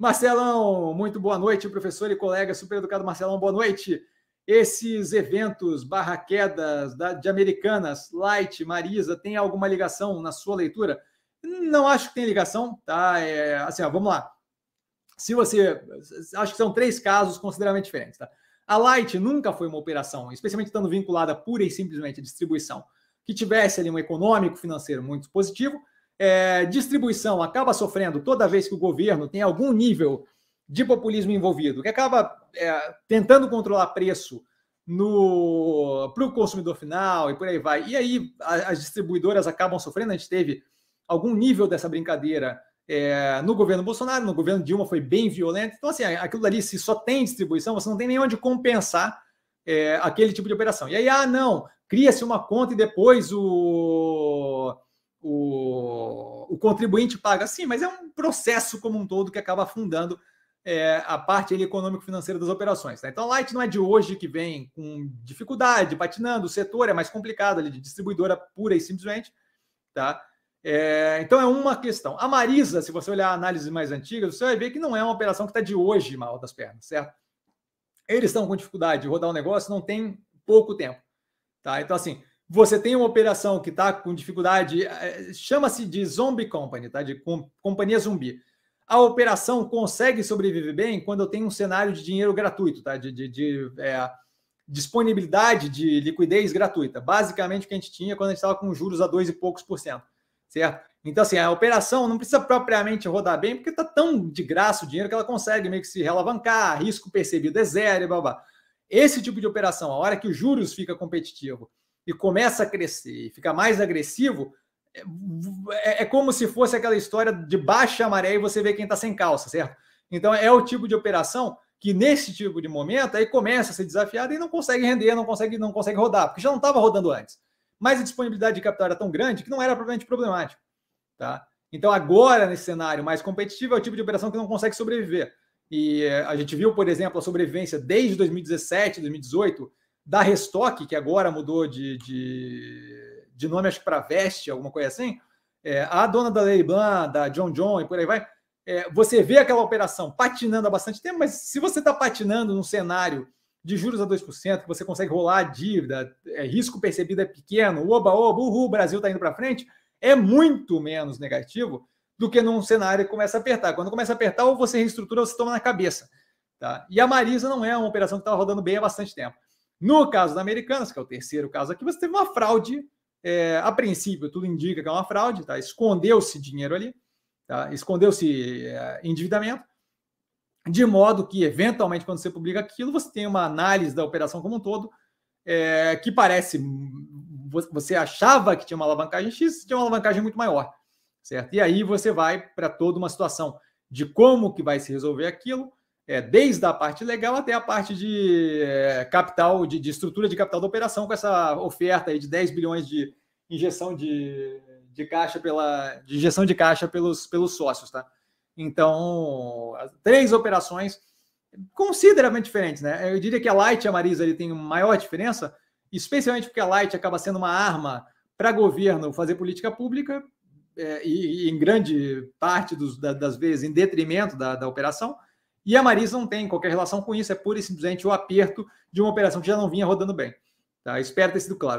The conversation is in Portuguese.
Marcelão, muito boa noite, professor e colega super educado Marcelão, boa noite. Esses eventos barra quedas de Americanas, Light, Marisa, tem alguma ligação na sua leitura? Não acho que tem ligação, tá? É, assim, ó, vamos lá. Se você. Acho que são três casos consideravelmente diferentes, tá? A Light nunca foi uma operação, especialmente estando vinculada pura e simplesmente à distribuição, que tivesse ali um econômico financeiro muito positivo. É, distribuição acaba sofrendo toda vez que o governo tem algum nível de populismo envolvido, que acaba é, tentando controlar preço para o consumidor final e por aí vai. E aí a, as distribuidoras acabam sofrendo. A gente teve algum nível dessa brincadeira é, no governo Bolsonaro, no governo Dilma foi bem violento. Então, assim, aquilo ali, se só tem distribuição, você não tem nem onde compensar é, aquele tipo de operação. E aí, ah, não, cria-se uma conta e depois o, o, o contribuinte paga. Sim, mas é um processo como um todo que acaba afundando é, a parte econômico-financeira das operações. Tá? Então, a Light não é de hoje que vem com dificuldade, patinando, o setor é mais complicado ali, de distribuidora pura e simplesmente. Tá? É, então é uma questão. A Marisa, se você olhar análises mais antigas, você vai ver que não é uma operação que está de hoje mal das pernas, certo? Eles estão com dificuldade de rodar um negócio, não tem pouco tempo. Tá? Então, assim, você tem uma operação que está com dificuldade, é, chama-se de zombie company, tá? de com, companhia zumbi. A operação consegue sobreviver bem quando eu tenho um cenário de dinheiro gratuito, tá? de, de, de é, disponibilidade de liquidez gratuita. Basicamente o que a gente tinha quando a gente estava com juros a dois e poucos por cento certo? Então, assim, a operação não precisa propriamente rodar bem, porque está tão de graça o dinheiro que ela consegue meio que se relavancar, risco percebido é zero e blá, blá. Esse tipo de operação, a hora que os juros fica competitivo e começa a crescer e fica mais agressivo, é, é como se fosse aquela história de baixa maré e você vê quem está sem calça, certo? Então, é o tipo de operação que nesse tipo de momento aí começa a ser desafiada e não consegue render, não consegue, não consegue rodar, porque já não estava rodando antes mas a disponibilidade de capital era tão grande que não era propriamente problemático. Tá? Então, agora, nesse cenário mais competitivo, é o tipo de operação que não consegue sobreviver. E eh, a gente viu, por exemplo, a sobrevivência desde 2017, 2018, da Restock, que agora mudou de, de, de nome, acho que para Veste, alguma coisa assim. É, a dona da Leiblan, da John John e por aí vai. É, você vê aquela operação patinando há bastante tempo, mas se você está patinando num cenário de juros a 2%, que você consegue rolar a dívida, é, risco percebido é pequeno, oba, oba, uhul, o Brasil está indo para frente, é muito menos negativo do que num cenário que começa a apertar. Quando começa a apertar, ou você reestrutura ou você toma na cabeça. Tá? E a Marisa não é uma operação que estava rodando bem há bastante tempo. No caso da Americanas, que é o terceiro caso aqui, você teve uma fraude. É, a princípio, tudo indica que é uma fraude, tá? escondeu-se dinheiro ali, tá? escondeu-se é, endividamento de modo que, eventualmente, quando você publica aquilo, você tem uma análise da operação como um todo, é, que parece. Você achava que tinha uma alavancagem X, tinha uma alavancagem muito maior, certo? E aí você vai para toda uma situação de como que vai se resolver aquilo, é, desde a parte legal até a parte de é, capital, de, de, estrutura de capital da operação, com essa oferta aí de 10 bilhões de injeção de, de caixa pela de injeção de caixa pelos, pelos sócios, tá? Então, três operações consideravelmente diferentes, né? Eu diria que a Light e a Marisa ele tem maior diferença, especialmente porque a Light acaba sendo uma arma para governo fazer política pública é, e, e, em grande parte dos, da, das vezes em detrimento da, da operação. E a Marisa não tem qualquer relação com isso, é pura e simplesmente o aperto de uma operação que já não vinha rodando bem. Tá? Espero ter sido claro.